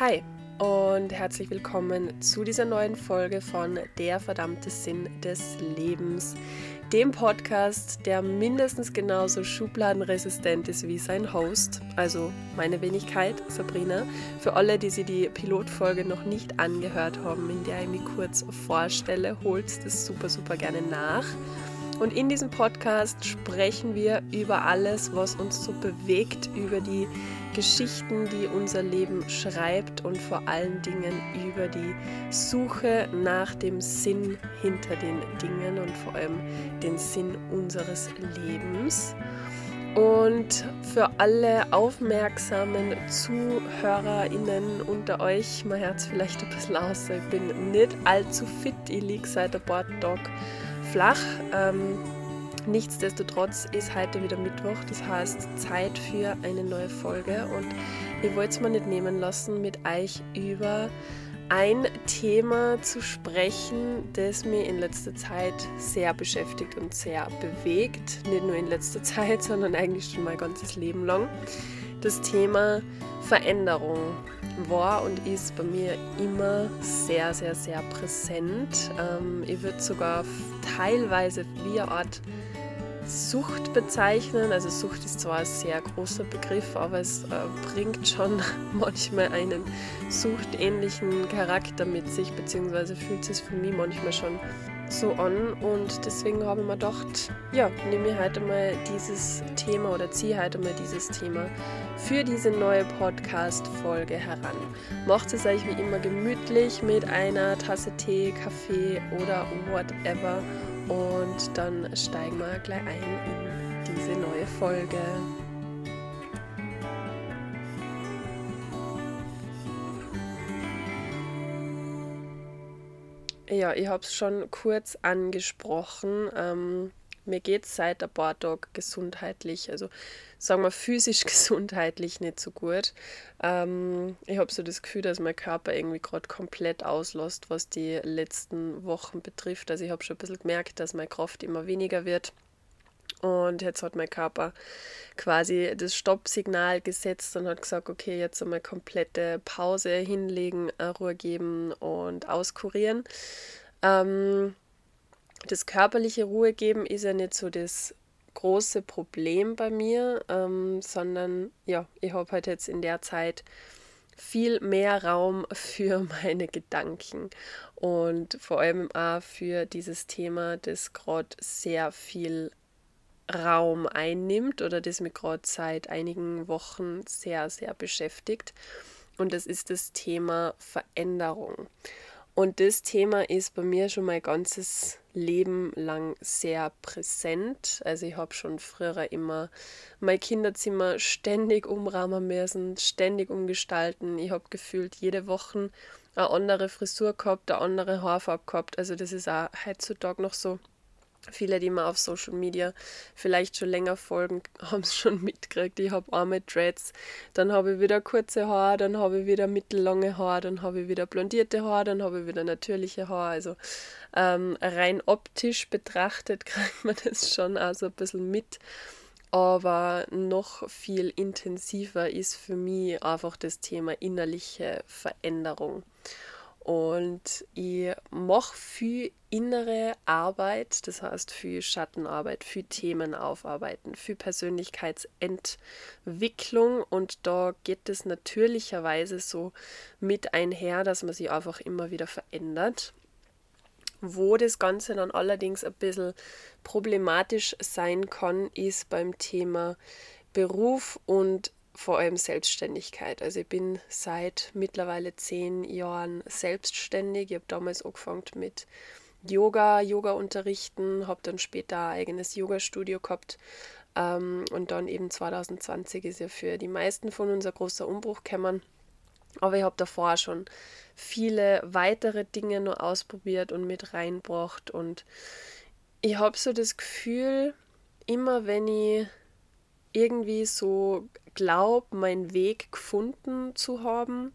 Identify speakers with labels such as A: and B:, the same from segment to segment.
A: Hi und herzlich willkommen zu dieser neuen Folge von Der verdammte Sinn des Lebens, dem Podcast, der mindestens genauso schubladenresistent ist wie sein Host, also meine Wenigkeit, Sabrina. Für alle, die sie die Pilotfolge noch nicht angehört haben, in der ich mich kurz vorstelle, holt das super, super gerne nach. Und in diesem Podcast sprechen wir über alles, was uns so bewegt, über die Geschichten, die unser Leben schreibt und vor allen Dingen über die Suche nach dem Sinn hinter den Dingen und vor allem den Sinn unseres Lebens. Und für alle aufmerksamen ZuhörerInnen unter euch, mein Herz vielleicht ein bisschen aus, ich bin nicht allzu fit, ich liege seit ein paar flach. Ähm, nichtsdestotrotz ist heute wieder Mittwoch, das heißt Zeit für eine neue Folge und ich wollte es mir nicht nehmen lassen, mit euch über ein Thema zu sprechen, das mich in letzter Zeit sehr beschäftigt und sehr bewegt. Nicht nur in letzter Zeit, sondern eigentlich schon mein ganzes Leben lang. Das Thema Veränderung war und ist bei mir immer sehr, sehr, sehr präsent. Ähm, ich würde sogar teilweise wie eine Art Sucht bezeichnen. Also Sucht ist zwar ein sehr großer Begriff, aber es äh, bringt schon manchmal einen suchtähnlichen Charakter mit sich, beziehungsweise fühlt sich für mich manchmal schon so an und deswegen habe ich mir gedacht, ja, nehme ich heute mal dieses Thema oder ziehe heute mal dieses Thema für diese neue Podcast-Folge heran. Macht es euch wie immer gemütlich mit einer Tasse Tee, Kaffee oder whatever und dann steigen wir gleich ein in diese neue Folge. Ja, ich habe es schon kurz angesprochen. Ähm, mir geht es seit ein paar Tagen gesundheitlich, also sagen wir physisch gesundheitlich nicht so gut. Ähm, ich habe so das Gefühl, dass mein Körper irgendwie gerade komplett auslässt, was die letzten Wochen betrifft. Also ich habe schon ein bisschen gemerkt, dass meine Kraft immer weniger wird. Und jetzt hat mein Körper quasi das Stoppsignal gesetzt und hat gesagt, okay, jetzt einmal komplette Pause hinlegen, äh, Ruhe geben und auskurieren. Ähm, das körperliche Ruhe geben ist ja nicht so das große Problem bei mir, ähm, sondern ja, ich habe halt jetzt in der Zeit viel mehr Raum für meine Gedanken und vor allem auch für dieses Thema, das gerade sehr viel Raum einnimmt oder das mich gerade seit einigen Wochen sehr, sehr beschäftigt. Und das ist das Thema Veränderung. Und das Thema ist bei mir schon mein ganzes Leben lang sehr präsent. Also ich habe schon früher immer mein Kinderzimmer ständig umrahmen müssen, ständig umgestalten. Ich habe gefühlt jede Woche eine andere Frisur gehabt, eine andere Haarfarbe gehabt. Also das ist auch heutzutage noch so. Viele, die mir auf Social Media vielleicht schon länger folgen, haben es schon mitgekriegt. Ich habe arme Dreads, dann habe ich wieder kurze Haare, dann habe ich wieder mittellange Haare, dann habe ich wieder blondierte Haare, dann habe ich wieder natürliche Haare. Also ähm, rein optisch betrachtet kriegt man das schon also ein bisschen mit. Aber noch viel intensiver ist für mich einfach das Thema innerliche Veränderung. Und ich mache viel innere Arbeit, das heißt viel Schattenarbeit, viel Themen aufarbeiten, viel Persönlichkeitsentwicklung. Und da geht es natürlicherweise so mit einher, dass man sich einfach immer wieder verändert. Wo das Ganze dann allerdings ein bisschen problematisch sein kann, ist beim Thema Beruf und vor allem Selbstständigkeit. Also ich bin seit mittlerweile zehn Jahren selbstständig. Ich habe damals angefangen mit Yoga, Yoga unterrichten, habe dann später ein eigenes Yoga-Studio gehabt. Ähm, und dann eben 2020 ist ja für die meisten von uns ein großer Umbruch gekommen. Aber ich habe davor schon viele weitere Dinge nur ausprobiert und mit reinbracht. Und ich habe so das Gefühl, immer wenn ich irgendwie so glaube, meinen Weg gefunden zu haben,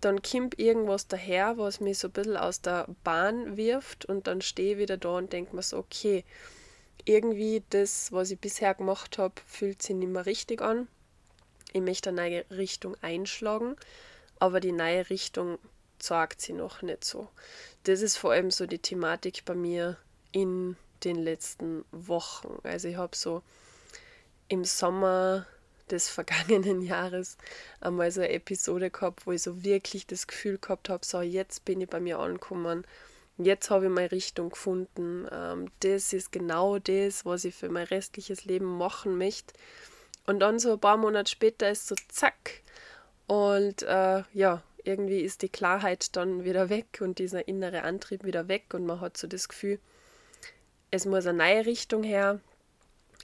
A: dann kommt irgendwas daher, was mich so ein bisschen aus der Bahn wirft und dann stehe ich wieder da und denke mir so, okay, irgendwie das, was ich bisher gemacht habe, fühlt sich nicht mehr richtig an. Ich möchte eine neue Richtung einschlagen. aber die neue Richtung sagt sie noch nicht so. Das ist vor allem so die Thematik bei mir in den letzten Wochen. Also ich habe so im Sommer des vergangenen Jahres einmal so eine Episode gehabt, wo ich so wirklich das Gefühl gehabt habe, so jetzt bin ich bei mir angekommen, jetzt habe ich meine Richtung gefunden, ähm, das ist genau das, was ich für mein restliches Leben machen möchte. Und dann so ein paar Monate später ist so zack und äh, ja, irgendwie ist die Klarheit dann wieder weg und dieser innere Antrieb wieder weg und man hat so das Gefühl, es muss eine neue Richtung her,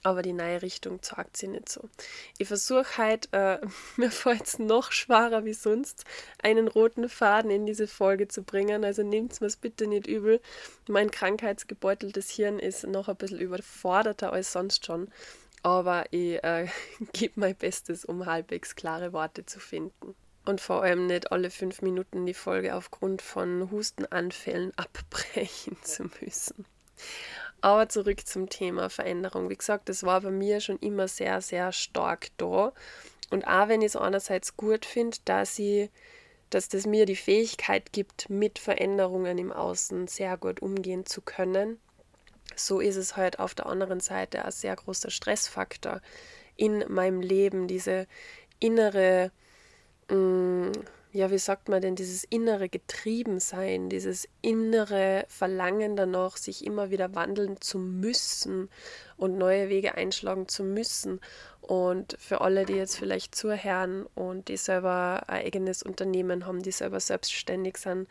A: aber die neue Richtung zeigt sie nicht so. Ich versuche halt, äh, mir fällt es noch schwerer wie sonst, einen roten Faden in diese Folge zu bringen. Also nehmt es mir bitte nicht übel. Mein krankheitsgebeuteltes Hirn ist noch ein bisschen überforderter als sonst schon. Aber ich äh, gebe mein Bestes, um halbwegs klare Worte zu finden. Und vor allem nicht alle fünf Minuten die Folge aufgrund von Hustenanfällen abbrechen zu müssen. Aber zurück zum Thema Veränderung. Wie gesagt, das war bei mir schon immer sehr, sehr stark da. Und auch wenn ich es einerseits gut finde, dass dass das mir die Fähigkeit gibt, mit Veränderungen im Außen sehr gut umgehen zu können, so ist es halt auf der anderen Seite ein sehr großer Stressfaktor in meinem Leben, diese innere mh, mm, ja, wie sagt man denn, dieses innere Getriebensein, dieses innere Verlangen danach, sich immer wieder wandeln zu müssen und neue Wege einschlagen zu müssen. Und für alle, die jetzt vielleicht zuhören und die selber ein eigenes Unternehmen haben, die selber selbstständig sind,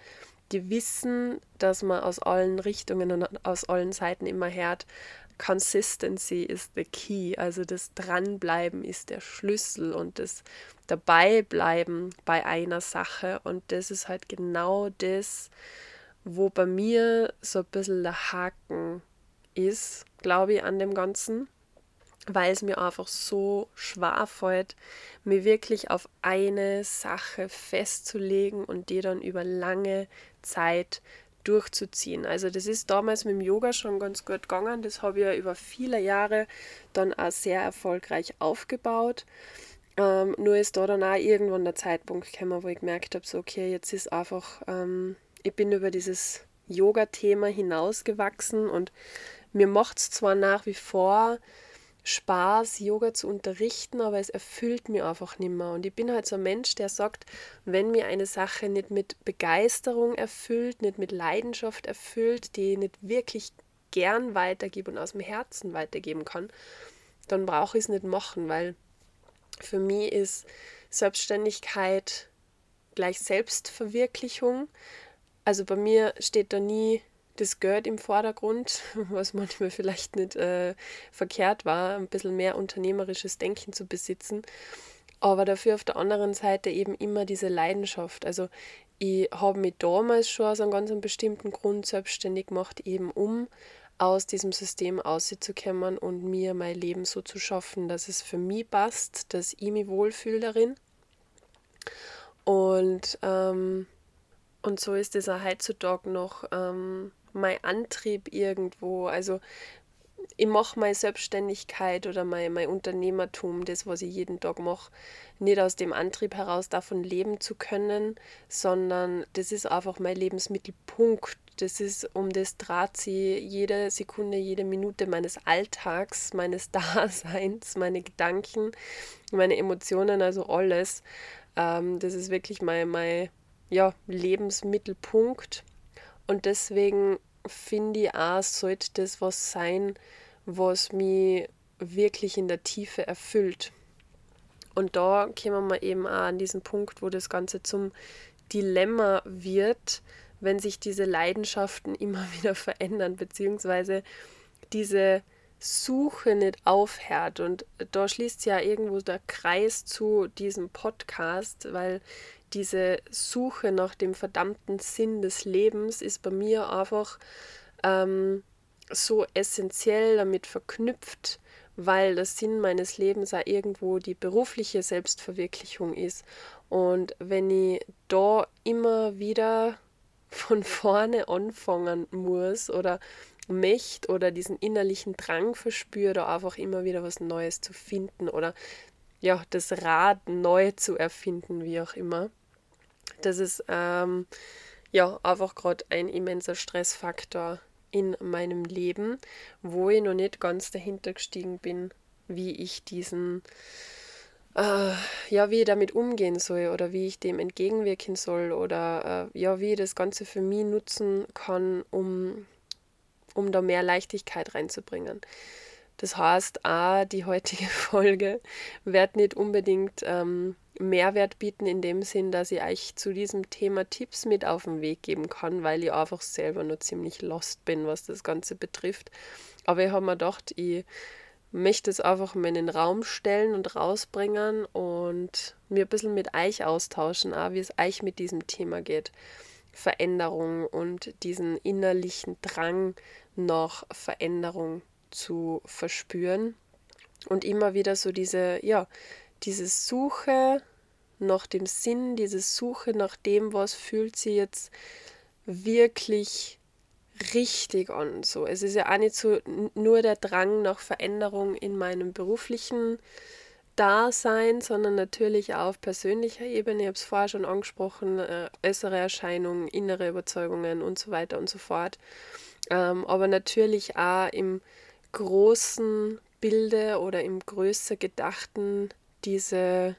A: die wissen, dass man aus allen Richtungen und aus allen Seiten immer hört, Consistency is the key, also das Dranbleiben ist der Schlüssel und das Dabeibleiben bei einer Sache. Und das ist halt genau das, wo bei mir so ein bisschen der Haken ist, glaube ich, an dem Ganzen, weil es mir einfach so schwer fällt, mir wirklich auf eine Sache festzulegen und die dann über lange Zeit durchzuziehen. Also das ist damals mit dem Yoga schon ganz gut gegangen. Das habe ich ja über viele Jahre dann auch sehr erfolgreich aufgebaut. Ähm, nur ist da dann auch irgendwann der Zeitpunkt gekommen, wo ich gemerkt habe, so okay, jetzt ist einfach, ähm, ich bin über dieses Yoga-Thema hinausgewachsen und mir macht es zwar nach wie vor Spaß, Yoga zu unterrichten, aber es erfüllt mich einfach nicht mehr. Und ich bin halt so ein Mensch, der sagt, wenn mir eine Sache nicht mit Begeisterung erfüllt, nicht mit Leidenschaft erfüllt, die ich nicht wirklich gern weitergebe und aus dem Herzen weitergeben kann, dann brauche ich es nicht machen, weil für mich ist Selbstständigkeit gleich Selbstverwirklichung. Also bei mir steht da nie das Geld im Vordergrund, was manchmal vielleicht nicht äh, verkehrt war, ein bisschen mehr unternehmerisches Denken zu besitzen. Aber dafür auf der anderen Seite eben immer diese Leidenschaft. Also ich habe mich damals schon aus einem ganz bestimmten Grund selbstständig gemacht, eben um aus diesem System auszukommen und mir mein Leben so zu schaffen, dass es für mich passt, dass ich mich wohlfühle darin. Und, ähm, und so ist es auch heutzutage noch ähm, mein Antrieb irgendwo. Also ich mache meine Selbstständigkeit oder mein, mein Unternehmertum, das, was ich jeden Tag mache, nicht aus dem Antrieb heraus, davon leben zu können, sondern das ist einfach mein Lebensmittelpunkt. Das ist, um das dreht sie jede Sekunde, jede Minute meines Alltags, meines Daseins, meine Gedanken, meine Emotionen, also alles. Ähm, das ist wirklich mein, mein ja, Lebensmittelpunkt. Und deswegen finde ich auch, sollte das was sein, was mich wirklich in der Tiefe erfüllt. Und da kommen wir eben auch an diesen Punkt, wo das Ganze zum Dilemma wird, wenn sich diese Leidenschaften immer wieder verändern, beziehungsweise diese Suche nicht aufhört. Und da schließt ja irgendwo der Kreis zu diesem Podcast, weil diese Suche nach dem verdammten Sinn des Lebens ist bei mir einfach ähm, so essentiell damit verknüpft, weil der Sinn meines Lebens auch irgendwo die berufliche Selbstverwirklichung ist. Und wenn ich da immer wieder von vorne anfangen muss oder möchte oder diesen innerlichen Drang verspüre, da einfach immer wieder was Neues zu finden oder ja, das Rad neu zu erfinden, wie auch immer, Das ist ähm, ja einfach gerade ein immenser Stressfaktor in meinem Leben, wo ich noch nicht ganz dahinter gestiegen bin, wie ich diesen äh, ja, wie ich damit umgehen soll oder wie ich dem entgegenwirken soll oder äh, ja, wie ich das Ganze für mich nutzen kann, um, um da mehr Leichtigkeit reinzubringen. Das heißt, auch die heutige Folge wird nicht unbedingt ähm, Mehrwert bieten in dem Sinn, dass ich euch zu diesem Thema Tipps mit auf den Weg geben kann, weil ich einfach selber nur ziemlich lost bin, was das Ganze betrifft. Aber ich habe mir gedacht, ich möchte es einfach mal in den Raum stellen und rausbringen und mir ein bisschen mit euch austauschen, auch wie es euch mit diesem Thema geht. Veränderung und diesen innerlichen Drang nach Veränderung zu verspüren und immer wieder so diese, ja, diese Suche nach dem Sinn, diese Suche nach dem, was fühlt sie jetzt wirklich richtig an. So, es ist ja auch nicht so nur der Drang nach Veränderung in meinem beruflichen Dasein, sondern natürlich auch auf persönlicher Ebene. Ich habe es vorher schon angesprochen, äh, äußere Erscheinungen, innere Überzeugungen und so weiter und so fort. Ähm, aber natürlich auch im großen Bilde oder im größer Gedachten diese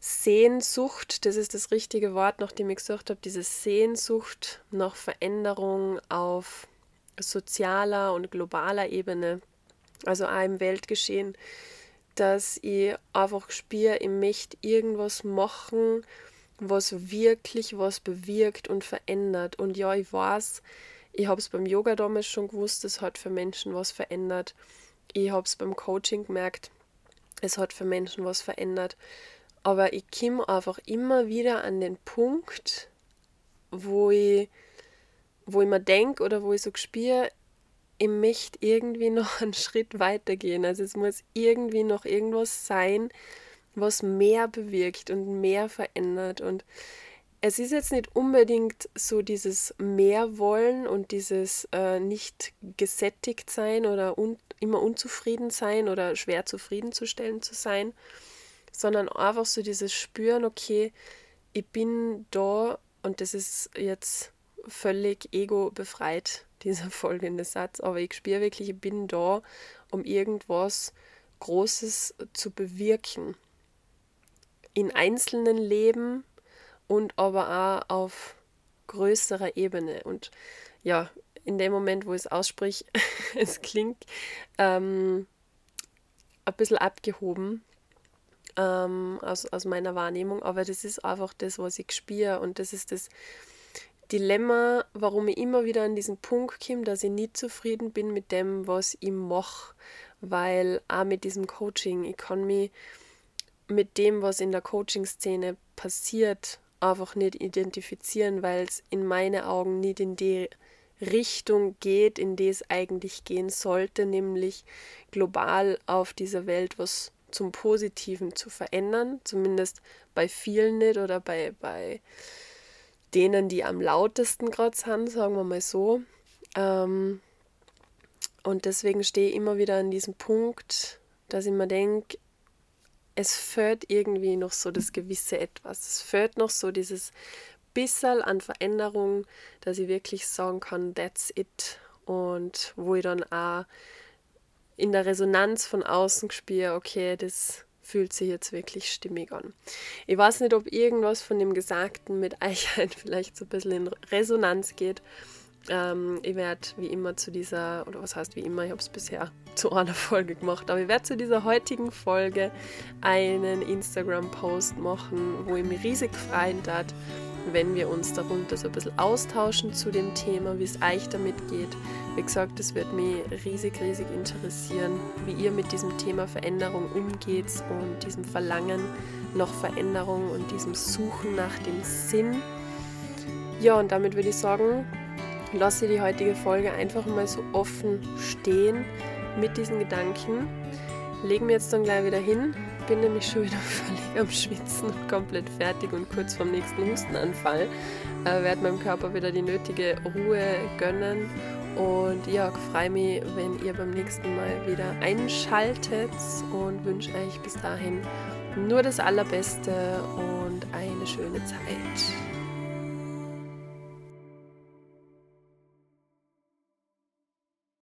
A: Sehnsucht, das ist das richtige Wort, nachdem ich gesucht habe, diese Sehnsucht nach Veränderung auf sozialer und globaler Ebene, also auch im Weltgeschehen, dass ich einfach spüre, ich möchte irgendwas machen, was wirklich was bewirkt und verändert. Und ja, ich weiß, ich habe es beim Yoga damals schon gewusst, es hat für Menschen was verändert. Ich habe es beim Coaching gemerkt, es hat für Menschen was verändert. Aber ich komme einfach immer wieder an den Punkt, wo ich, wo ich mir denke oder wo ich so spüre, ich möchte irgendwie noch einen Schritt weitergehen. Also es muss irgendwie noch irgendwas sein, was mehr bewirkt und mehr verändert. Und es ist jetzt nicht unbedingt so dieses mehr wollen und dieses äh, nicht gesättigt sein oder un immer unzufrieden sein oder schwer zufriedenzustellen zu sein, sondern einfach so dieses Spüren, okay, ich bin da und das ist jetzt völlig ego-befreit, dieser folgende Satz, aber ich spüre wirklich, ich bin da, um irgendwas Großes zu bewirken. In einzelnen Leben und aber auch auf größerer Ebene. Und ja, in dem Moment, wo ich es aussprich, es klingt ähm, ein bisschen abgehoben, ähm, aus, aus meiner Wahrnehmung, aber das ist einfach das, was ich spüre. Und das ist das Dilemma, warum ich immer wieder an diesen Punkt komme, dass ich nicht zufrieden bin mit dem, was ich mache, weil auch mit diesem Coaching, ich kann mich mit dem, was in der Coaching-Szene passiert, einfach nicht identifizieren, weil es in meinen Augen nicht in die Richtung geht, in die es eigentlich gehen sollte, nämlich global auf dieser Welt was zum Positiven zu verändern, zumindest bei vielen nicht oder bei, bei denen, die am lautesten gerade sind, sagen wir mal so. Ähm, und deswegen stehe ich immer wieder an diesem Punkt, dass ich mir denke, es fehlt irgendwie noch so das gewisse Etwas. Es fehlt noch so dieses bisschen an Veränderung, dass ich wirklich sagen kann, that's it. Und wo ich dann auch in der Resonanz von außen gespürt, okay, das fühlt sich jetzt wirklich stimmig an. Ich weiß nicht, ob irgendwas von dem Gesagten mit euch vielleicht so ein bisschen in Resonanz geht. Ähm, ich werde wie immer zu dieser, oder was heißt wie immer, ich habe es bisher zu einer Folge gemacht, aber ich werde zu dieser heutigen Folge einen Instagram-Post machen, wo ich mich riesig freuen darf, wenn wir uns darunter so ein bisschen austauschen zu dem Thema, wie es euch damit geht. Wie gesagt, es wird mich riesig, riesig interessieren, wie ihr mit diesem Thema Veränderung umgeht und diesem Verlangen nach Veränderung und diesem Suchen nach dem Sinn. Ja, und damit würde ich sagen, lasse die heutige Folge einfach mal so offen stehen mit diesen Gedanken. Legen wir jetzt dann gleich wieder hin bin nämlich schon wieder völlig am Schwitzen und komplett fertig und kurz vorm nächsten Hustenanfall. Äh, werde meinem Körper wieder die nötige Ruhe gönnen und ja, freue mich, wenn ihr beim nächsten Mal wieder einschaltet und wünsche euch bis dahin nur das Allerbeste und eine schöne Zeit.